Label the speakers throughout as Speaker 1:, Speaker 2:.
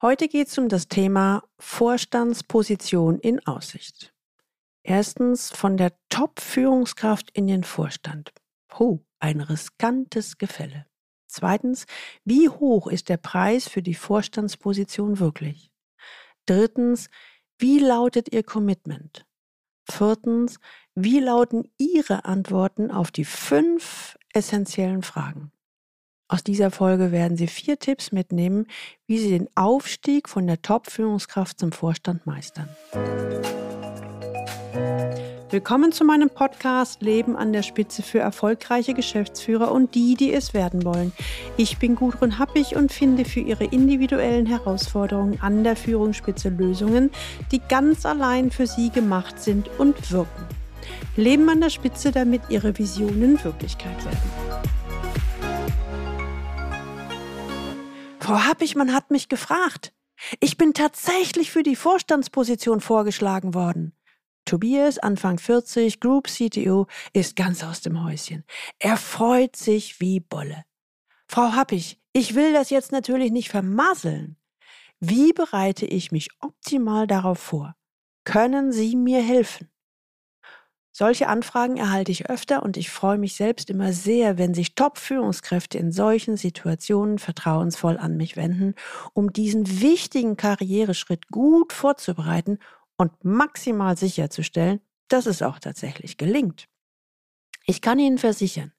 Speaker 1: Heute geht es um das Thema Vorstandsposition in Aussicht. Erstens von der Top-Führungskraft in den Vorstand. Puh, ein riskantes Gefälle. Zweitens, wie hoch ist der Preis für die Vorstandsposition wirklich? Drittens, wie lautet Ihr Commitment? Viertens, wie lauten Ihre Antworten auf die fünf essentiellen Fragen? Aus dieser Folge werden Sie vier Tipps mitnehmen, wie Sie den Aufstieg von der Top-Führungskraft zum Vorstand meistern. Willkommen zu meinem Podcast Leben an der Spitze für erfolgreiche Geschäftsführer und die, die es werden wollen. Ich bin Gudrun Happig und finde für Ihre individuellen Herausforderungen an der Führungsspitze Lösungen, die ganz allein für Sie gemacht sind und wirken. Leben an der Spitze, damit Ihre Visionen Wirklichkeit werden. Frau Happigmann hat mich gefragt. Ich bin tatsächlich für die Vorstandsposition vorgeschlagen worden. Tobias, Anfang 40, Group CTO, ist ganz aus dem Häuschen. Er freut sich wie Bolle. Frau Happig, ich will das jetzt natürlich nicht vermasseln. Wie bereite ich mich optimal darauf vor? Können Sie mir helfen? Solche Anfragen erhalte ich öfter und ich freue mich selbst immer sehr, wenn sich Top-Führungskräfte in solchen Situationen vertrauensvoll an mich wenden, um diesen wichtigen Karriereschritt gut vorzubereiten und maximal sicherzustellen, dass es auch tatsächlich gelingt. Ich kann Ihnen versichern,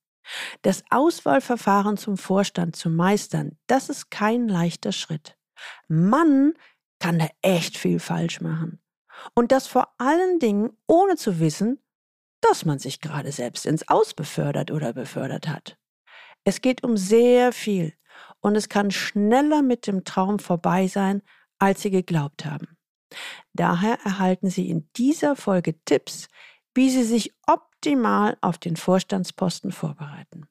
Speaker 1: das Auswahlverfahren zum Vorstand zu meistern, das ist kein leichter Schritt. Man kann da echt viel falsch machen. Und das vor allen Dingen ohne zu wissen, dass man sich gerade selbst ins Aus befördert oder befördert hat. Es geht um sehr viel und es kann schneller mit dem Traum vorbei sein, als Sie geglaubt haben. Daher erhalten Sie in dieser Folge Tipps, wie Sie sich optimal auf den Vorstandsposten vorbereiten.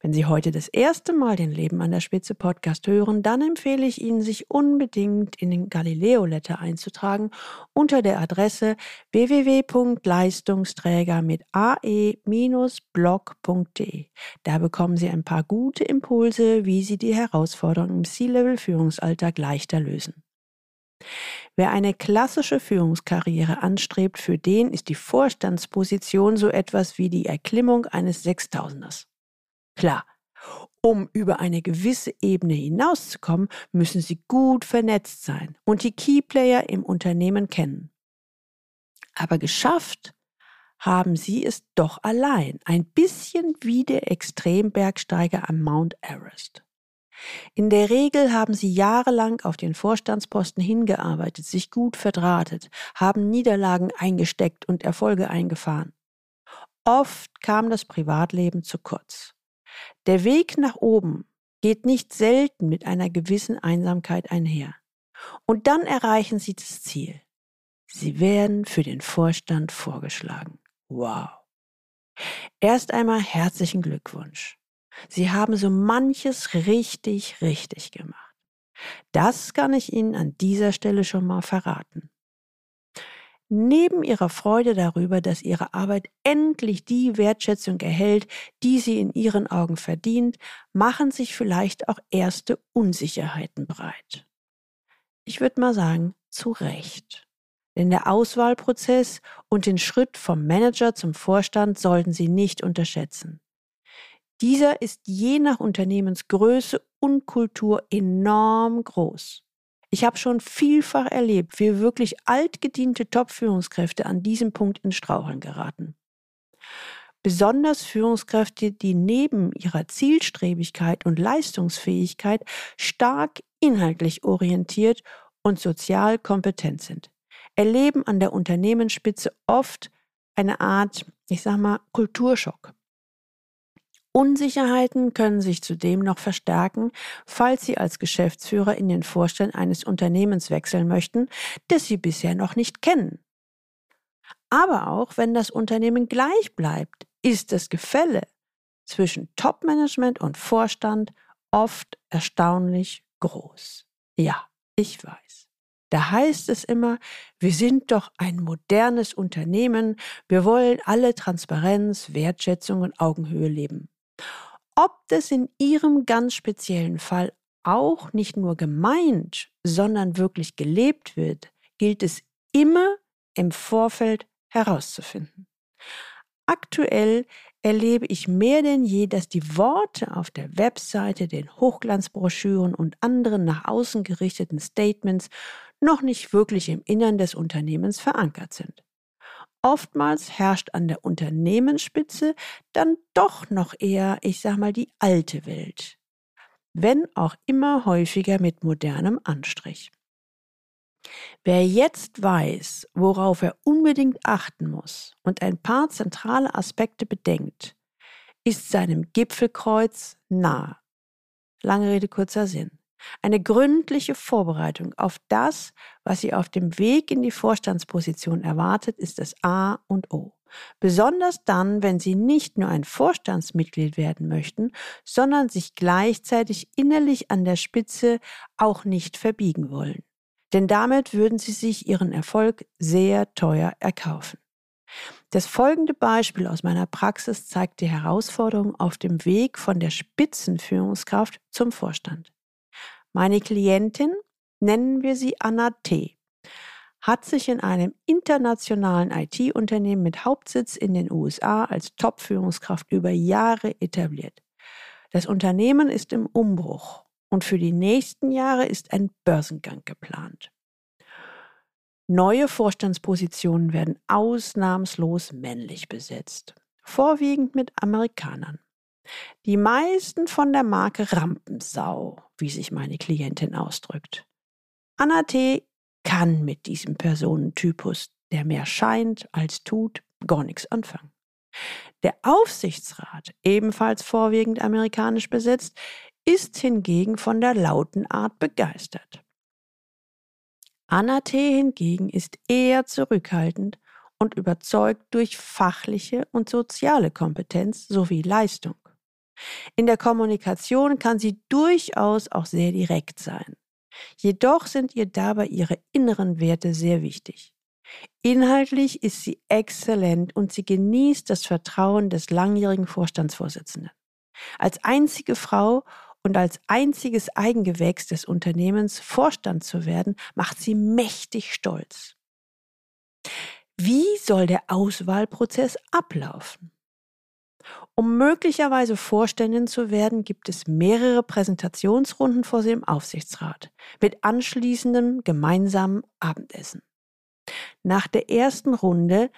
Speaker 1: Wenn Sie heute das erste Mal den Leben an der Spitze Podcast hören, dann empfehle ich Ihnen, sich unbedingt in den Galileo Letter einzutragen unter der Adresse www.leistungsträger mit ae-blog.de. Da bekommen Sie ein paar gute Impulse, wie Sie die Herausforderungen im C-Level Führungsalltag leichter lösen. Wer eine klassische Führungskarriere anstrebt, für den ist die Vorstandsposition so etwas wie die Erklimmung eines Sechstausenders. Klar, um über eine gewisse Ebene hinauszukommen, müssen Sie gut vernetzt sein und die Keyplayer im Unternehmen kennen. Aber geschafft haben Sie es doch allein, ein bisschen wie der Extrembergsteiger am Mount Everest. In der Regel haben sie jahrelang auf den Vorstandsposten hingearbeitet, sich gut verdrahtet, haben Niederlagen eingesteckt und Erfolge eingefahren. Oft kam das Privatleben zu kurz. Der Weg nach oben geht nicht selten mit einer gewissen Einsamkeit einher. Und dann erreichen Sie das Ziel. Sie werden für den Vorstand vorgeschlagen. Wow. Erst einmal herzlichen Glückwunsch. Sie haben so manches richtig, richtig gemacht. Das kann ich Ihnen an dieser Stelle schon mal verraten. Neben ihrer Freude darüber, dass ihre Arbeit endlich die Wertschätzung erhält, die sie in ihren Augen verdient, machen sich vielleicht auch erste Unsicherheiten breit. Ich würde mal sagen, zu Recht. Denn der Auswahlprozess und den Schritt vom Manager zum Vorstand sollten Sie nicht unterschätzen. Dieser ist je nach Unternehmensgröße und Kultur enorm groß. Ich habe schon vielfach erlebt, wie wirklich altgediente Top-Führungskräfte an diesem Punkt in Straucheln geraten. Besonders Führungskräfte, die neben ihrer Zielstrebigkeit und Leistungsfähigkeit stark inhaltlich orientiert und sozial kompetent sind, erleben an der Unternehmensspitze oft eine Art, ich sag mal, Kulturschock. Unsicherheiten können sich zudem noch verstärken, falls Sie als Geschäftsführer in den Vorstand eines Unternehmens wechseln möchten, das Sie bisher noch nicht kennen. Aber auch wenn das Unternehmen gleich bleibt, ist das Gefälle zwischen Topmanagement und Vorstand oft erstaunlich groß. Ja, ich weiß. Da heißt es immer, wir sind doch ein modernes Unternehmen, wir wollen alle Transparenz, Wertschätzung und Augenhöhe leben. Ob das in Ihrem ganz speziellen Fall auch nicht nur gemeint, sondern wirklich gelebt wird, gilt es immer im Vorfeld herauszufinden. Aktuell erlebe ich mehr denn je, dass die Worte auf der Webseite, den Hochglanzbroschüren und anderen nach außen gerichteten Statements noch nicht wirklich im Innern des Unternehmens verankert sind. Oftmals herrscht an der Unternehmensspitze dann doch noch eher, ich sag mal, die alte Welt. Wenn auch immer häufiger mit modernem Anstrich. Wer jetzt weiß, worauf er unbedingt achten muss und ein paar zentrale Aspekte bedenkt, ist seinem Gipfelkreuz nahe. Lange Rede, kurzer Sinn. Eine gründliche Vorbereitung auf das, was Sie auf dem Weg in die Vorstandsposition erwartet, ist das A und O. Besonders dann, wenn Sie nicht nur ein Vorstandsmitglied werden möchten, sondern sich gleichzeitig innerlich an der Spitze auch nicht verbiegen wollen. Denn damit würden Sie sich Ihren Erfolg sehr teuer erkaufen. Das folgende Beispiel aus meiner Praxis zeigt die Herausforderung auf dem Weg von der Spitzenführungskraft zum Vorstand. Meine Klientin, nennen wir sie Anna T., hat sich in einem internationalen IT-Unternehmen mit Hauptsitz in den USA als Top-Führungskraft über Jahre etabliert. Das Unternehmen ist im Umbruch und für die nächsten Jahre ist ein Börsengang geplant. Neue Vorstandspositionen werden ausnahmslos männlich besetzt, vorwiegend mit Amerikanern. Die meisten von der Marke Rampensau, wie sich meine Klientin ausdrückt. Anna T. kann mit diesem Personentypus, der mehr scheint als tut, gar nichts anfangen. Der Aufsichtsrat, ebenfalls vorwiegend amerikanisch besetzt, ist hingegen von der lauten Art begeistert. Anna T. hingegen ist eher zurückhaltend und überzeugt durch fachliche und soziale Kompetenz sowie Leistung. In der Kommunikation kann sie durchaus auch sehr direkt sein. Jedoch sind ihr dabei ihre inneren Werte sehr wichtig. Inhaltlich ist sie exzellent und sie genießt das Vertrauen des langjährigen Vorstandsvorsitzenden. Als einzige Frau und als einziges Eigengewächs des Unternehmens Vorstand zu werden, macht sie mächtig stolz. Wie soll der Auswahlprozess ablaufen? Um möglicherweise Vorständin zu werden, gibt es mehrere Präsentationsrunden vor dem Aufsichtsrat mit anschließendem gemeinsamen Abendessen. Nach der ersten Runde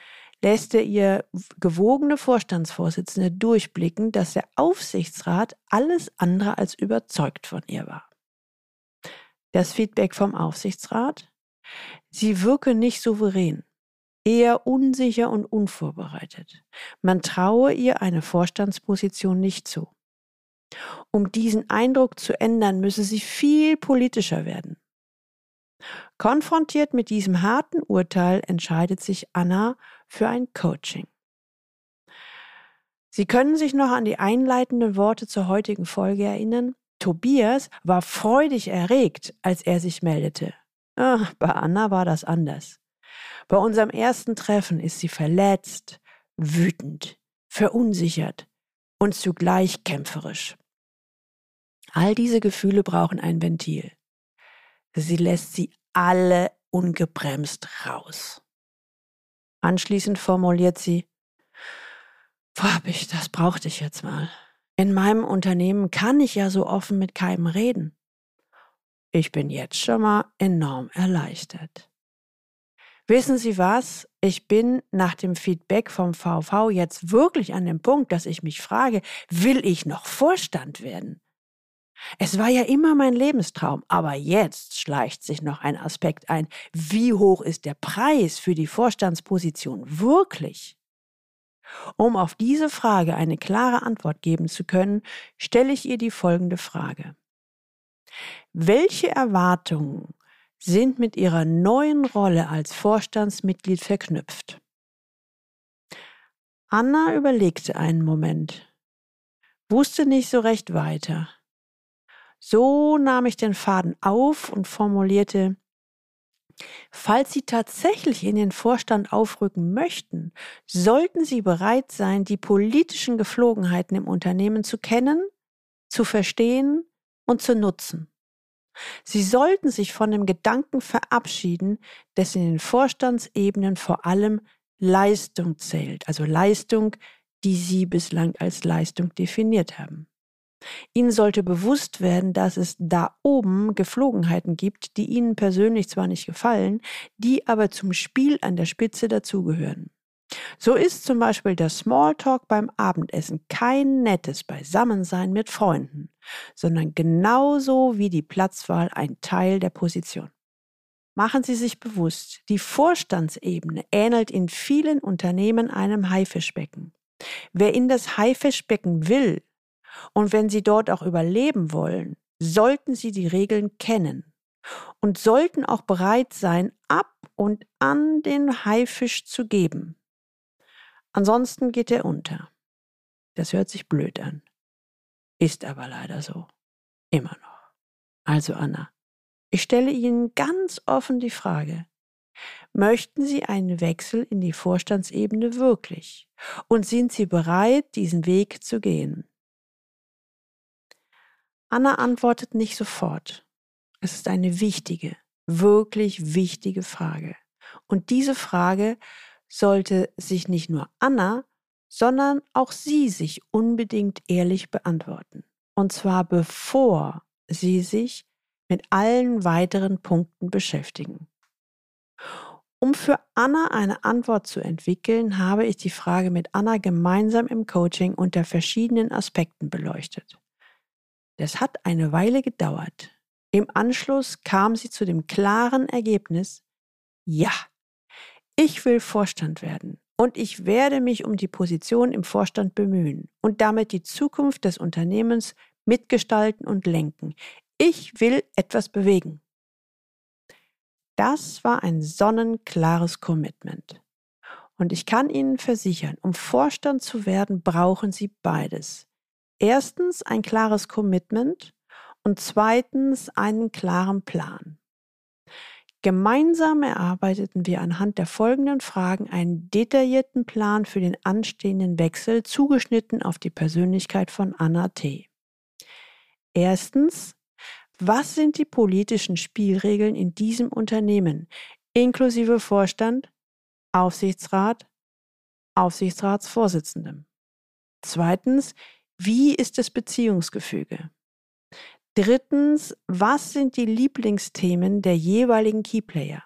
Speaker 1: lässt er ihr gewogene Vorstandsvorsitzende durchblicken, dass der Aufsichtsrat alles andere als überzeugt von ihr war. Das Feedback vom Aufsichtsrat? Sie wirke nicht souverän eher unsicher und unvorbereitet. Man traue ihr eine Vorstandsposition nicht zu. Um diesen Eindruck zu ändern, müsse sie viel politischer werden. Konfrontiert mit diesem harten Urteil entscheidet sich Anna für ein Coaching. Sie können sich noch an die einleitenden Worte zur heutigen Folge erinnern. Tobias war freudig erregt, als er sich meldete. Ach, bei Anna war das anders. Bei unserem ersten Treffen ist sie verletzt, wütend, verunsichert und zugleich kämpferisch. All diese Gefühle brauchen ein Ventil. Sie lässt sie alle ungebremst raus. Anschließend formuliert sie, ich, das brauchte ich jetzt mal. In meinem Unternehmen kann ich ja so offen mit keinem reden. Ich bin jetzt schon mal enorm erleichtert. Wissen Sie was? Ich bin nach dem Feedback vom VV jetzt wirklich an dem Punkt, dass ich mich frage, will ich noch Vorstand werden? Es war ja immer mein Lebenstraum, aber jetzt schleicht sich noch ein Aspekt ein. Wie hoch ist der Preis für die Vorstandsposition wirklich? Um auf diese Frage eine klare Antwort geben zu können, stelle ich ihr die folgende Frage. Welche Erwartungen sind mit ihrer neuen Rolle als Vorstandsmitglied verknüpft. Anna überlegte einen Moment, wusste nicht so recht weiter. So nahm ich den Faden auf und formulierte, Falls Sie tatsächlich in den Vorstand aufrücken möchten, sollten Sie bereit sein, die politischen Geflogenheiten im Unternehmen zu kennen, zu verstehen und zu nutzen. Sie sollten sich von dem Gedanken verabschieden, dass in den Vorstandsebenen vor allem Leistung zählt, also Leistung, die Sie bislang als Leistung definiert haben. Ihnen sollte bewusst werden, dass es da oben Geflogenheiten gibt, die Ihnen persönlich zwar nicht gefallen, die aber zum Spiel an der Spitze dazugehören. So ist zum Beispiel der Smalltalk beim Abendessen kein nettes Beisammensein mit Freunden, sondern genauso wie die Platzwahl ein Teil der Position. Machen Sie sich bewusst, die Vorstandsebene ähnelt in vielen Unternehmen einem Haifischbecken. Wer in das Haifischbecken will und wenn Sie dort auch überleben wollen, sollten Sie die Regeln kennen und sollten auch bereit sein, ab und an den Haifisch zu geben. Ansonsten geht er unter. Das hört sich blöd an. Ist aber leider so. Immer noch. Also Anna, ich stelle Ihnen ganz offen die Frage, möchten Sie einen Wechsel in die Vorstandsebene wirklich? Und sind Sie bereit, diesen Weg zu gehen? Anna antwortet nicht sofort. Es ist eine wichtige, wirklich wichtige Frage. Und diese Frage sollte sich nicht nur Anna, sondern auch sie sich unbedingt ehrlich beantworten. Und zwar bevor sie sich mit allen weiteren Punkten beschäftigen. Um für Anna eine Antwort zu entwickeln, habe ich die Frage mit Anna gemeinsam im Coaching unter verschiedenen Aspekten beleuchtet. Das hat eine Weile gedauert. Im Anschluss kam sie zu dem klaren Ergebnis, ja, ich will Vorstand werden und ich werde mich um die Position im Vorstand bemühen und damit die Zukunft des Unternehmens mitgestalten und lenken. Ich will etwas bewegen. Das war ein sonnenklares Commitment. Und ich kann Ihnen versichern, um Vorstand zu werden, brauchen Sie beides. Erstens ein klares Commitment und zweitens einen klaren Plan. Gemeinsam erarbeiteten wir anhand der folgenden Fragen einen detaillierten Plan für den anstehenden Wechsel, zugeschnitten auf die Persönlichkeit von Anna T. Erstens, was sind die politischen Spielregeln in diesem Unternehmen, inklusive Vorstand, Aufsichtsrat, Aufsichtsratsvorsitzendem? Zweitens, wie ist das Beziehungsgefüge? Drittens, was sind die Lieblingsthemen der jeweiligen Keyplayer?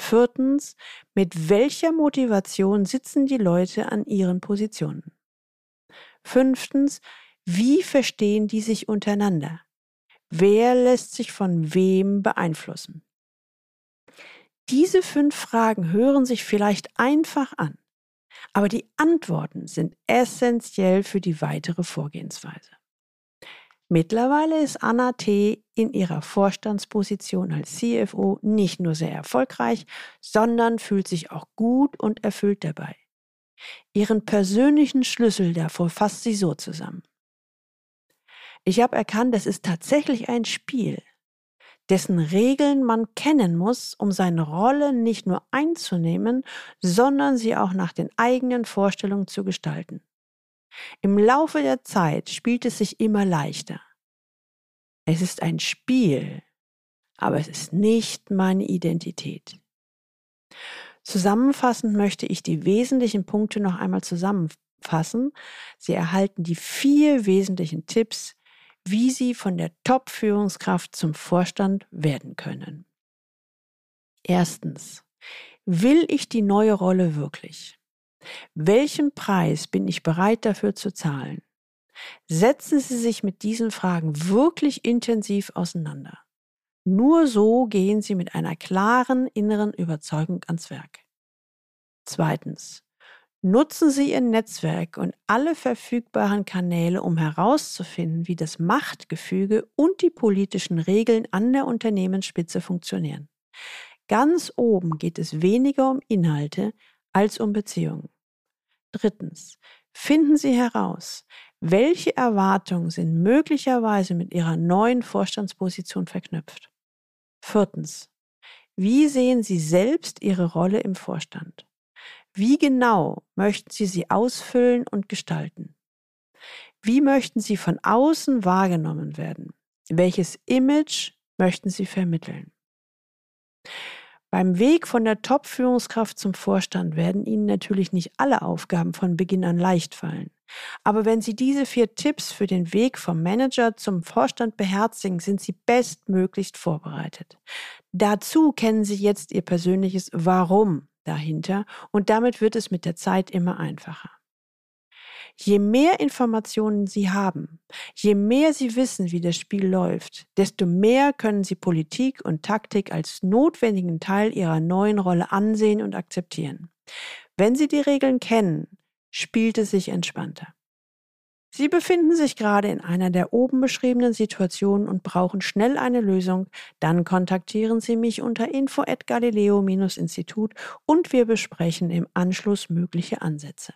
Speaker 1: Viertens, mit welcher Motivation sitzen die Leute an ihren Positionen? Fünftens, wie verstehen die sich untereinander? Wer lässt sich von wem beeinflussen? Diese fünf Fragen hören sich vielleicht einfach an, aber die Antworten sind essentiell für die weitere Vorgehensweise. Mittlerweile ist Anna T. in ihrer Vorstandsposition als CFO nicht nur sehr erfolgreich, sondern fühlt sich auch gut und erfüllt dabei. Ihren persönlichen Schlüssel davor fasst sie so zusammen. Ich habe erkannt, es ist tatsächlich ein Spiel, dessen Regeln man kennen muss, um seine Rolle nicht nur einzunehmen, sondern sie auch nach den eigenen Vorstellungen zu gestalten. Im Laufe der Zeit spielt es sich immer leichter. Es ist ein Spiel, aber es ist nicht meine Identität. Zusammenfassend möchte ich die wesentlichen Punkte noch einmal zusammenfassen. Sie erhalten die vier wesentlichen Tipps, wie Sie von der Top-Führungskraft zum Vorstand werden können. Erstens. Will ich die neue Rolle wirklich? Welchen Preis bin ich bereit dafür zu zahlen? Setzen Sie sich mit diesen Fragen wirklich intensiv auseinander. Nur so gehen Sie mit einer klaren inneren Überzeugung ans Werk. Zweitens. Nutzen Sie Ihr Netzwerk und alle verfügbaren Kanäle, um herauszufinden, wie das Machtgefüge und die politischen Regeln an der Unternehmensspitze funktionieren. Ganz oben geht es weniger um Inhalte als um Beziehungen. Drittens, finden Sie heraus, welche Erwartungen sind möglicherweise mit Ihrer neuen Vorstandsposition verknüpft. Viertens, wie sehen Sie selbst Ihre Rolle im Vorstand? Wie genau möchten Sie sie ausfüllen und gestalten? Wie möchten Sie von außen wahrgenommen werden? Welches Image möchten Sie vermitteln? Beim Weg von der Top-Führungskraft zum Vorstand werden Ihnen natürlich nicht alle Aufgaben von Beginn an leicht fallen. Aber wenn Sie diese vier Tipps für den Weg vom Manager zum Vorstand beherzigen, sind Sie bestmöglichst vorbereitet. Dazu kennen Sie jetzt Ihr persönliches Warum dahinter und damit wird es mit der Zeit immer einfacher. Je mehr Informationen Sie haben, je mehr Sie wissen, wie das Spiel läuft, desto mehr können Sie Politik und Taktik als notwendigen Teil Ihrer neuen Rolle ansehen und akzeptieren. Wenn Sie die Regeln kennen, spielt es sich entspannter. Sie befinden sich gerade in einer der oben beschriebenen Situationen und brauchen schnell eine Lösung, dann kontaktieren Sie mich unter info@galileo-institut und wir besprechen im Anschluss mögliche Ansätze.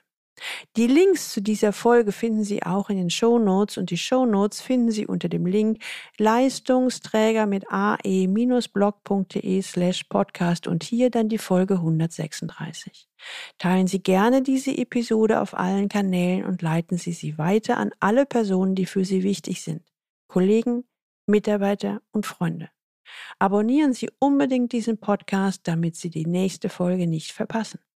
Speaker 1: Die Links zu dieser Folge finden Sie auch in den Show Notes und die Show Notes finden Sie unter dem Link Leistungsträger mit ae-blog.de slash podcast und hier dann die Folge 136. Teilen Sie gerne diese Episode auf allen Kanälen und leiten Sie sie weiter an alle Personen, die für Sie wichtig sind. Kollegen, Mitarbeiter und Freunde. Abonnieren Sie unbedingt diesen Podcast, damit Sie die nächste Folge nicht verpassen.